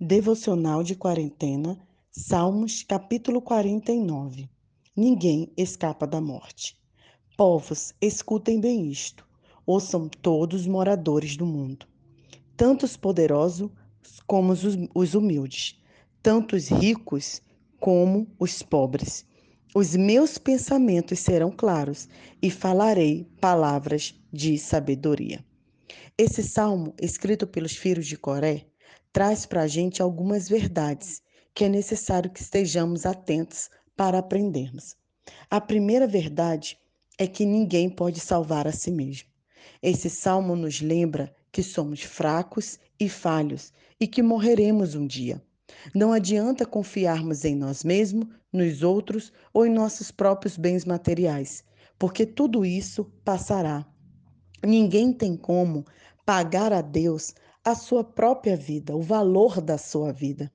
Devocional de Quarentena, Salmos, capítulo 49. Ninguém escapa da morte. Povos, escutem bem isto. Ouçam todos os moradores do mundo, tanto os poderosos como os, os humildes, tanto os ricos como os pobres. Os meus pensamentos serão claros e falarei palavras de sabedoria. Esse salmo, escrito pelos filhos de Coré, traz para a gente algumas verdades que é necessário que estejamos atentos para aprendermos. A primeira verdade é que ninguém pode salvar a si mesmo. Esse salmo nos lembra que somos fracos e falhos e que morreremos um dia. Não adianta confiarmos em nós mesmos, nos outros ou em nossos próprios bens materiais, porque tudo isso passará. Ninguém tem como pagar a Deus a sua própria vida, o valor da sua vida.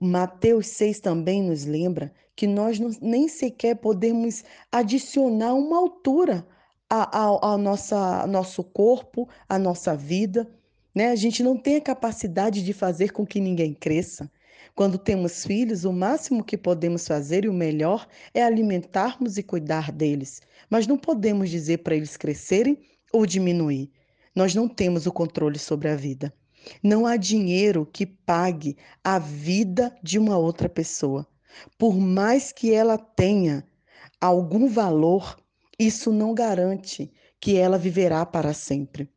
Mateus 6 também nos lembra que nós não, nem sequer podemos adicionar uma altura ao nosso corpo, à nossa vida. Né? A gente não tem a capacidade de fazer com que ninguém cresça. Quando temos filhos, o máximo que podemos fazer e o melhor é alimentarmos e cuidar deles. Mas não podemos dizer para eles crescerem ou diminuir. Nós não temos o controle sobre a vida. Não há dinheiro que pague a vida de uma outra pessoa. Por mais que ela tenha algum valor, isso não garante que ela viverá para sempre.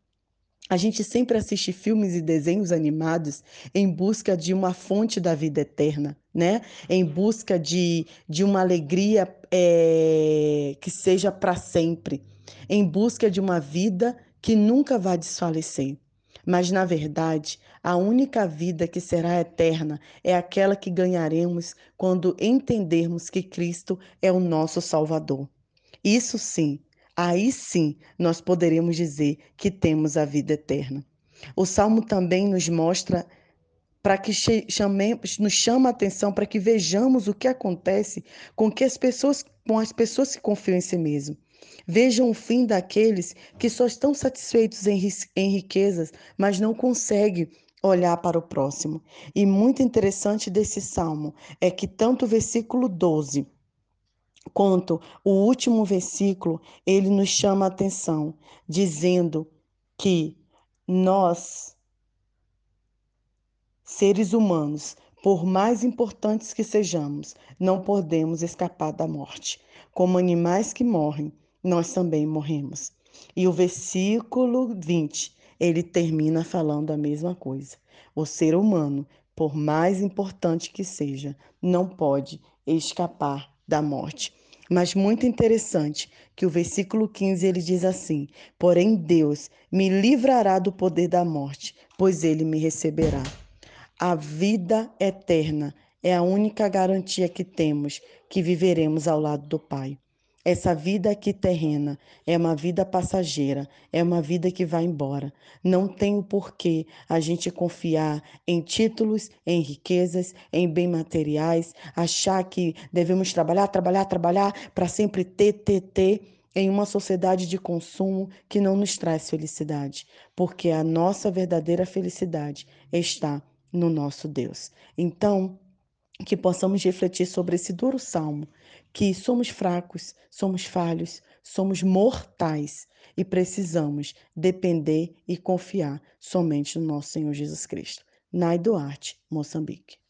A gente sempre assiste filmes e desenhos animados em busca de uma fonte da vida eterna, né? Em busca de, de uma alegria é, que seja para sempre, em busca de uma vida que nunca vai desfalecer. Mas, na verdade, a única vida que será eterna é aquela que ganharemos quando entendermos que Cristo é o nosso Salvador. Isso sim, aí sim nós poderemos dizer que temos a vida eterna. O Salmo também nos mostra para que chamemos, nos chama a atenção para que vejamos o que acontece com que as pessoas, com as pessoas que confiam em si mesmo. Vejam o fim daqueles que só estão satisfeitos em, riquezas, mas não conseguem olhar para o próximo. E muito interessante desse salmo é que tanto o versículo 12 quanto o último versículo, ele nos chama a atenção, dizendo que nós, seres humanos, por mais importantes que sejamos, não podemos escapar da morte. Como animais que morrem, nós também morremos. E o versículo 20, ele termina falando a mesma coisa. O ser humano, por mais importante que seja, não pode escapar da morte. Mas muito interessante que o versículo 15 ele diz assim: Porém Deus me livrará do poder da morte, pois ele me receberá. A vida eterna é a única garantia que temos que viveremos ao lado do Pai. Essa vida aqui terrena é uma vida passageira, é uma vida que vai embora. Não tem o porquê a gente confiar em títulos, em riquezas, em bens materiais, achar que devemos trabalhar, trabalhar, trabalhar para sempre ter, ter, ter em uma sociedade de consumo que não nos traz felicidade, porque a nossa verdadeira felicidade está no nosso Deus. Então, que possamos refletir sobre esse duro salmo, que somos fracos, somos falhos, somos mortais e precisamos depender e confiar somente no nosso Senhor Jesus Cristo. Nai Duarte, Moçambique.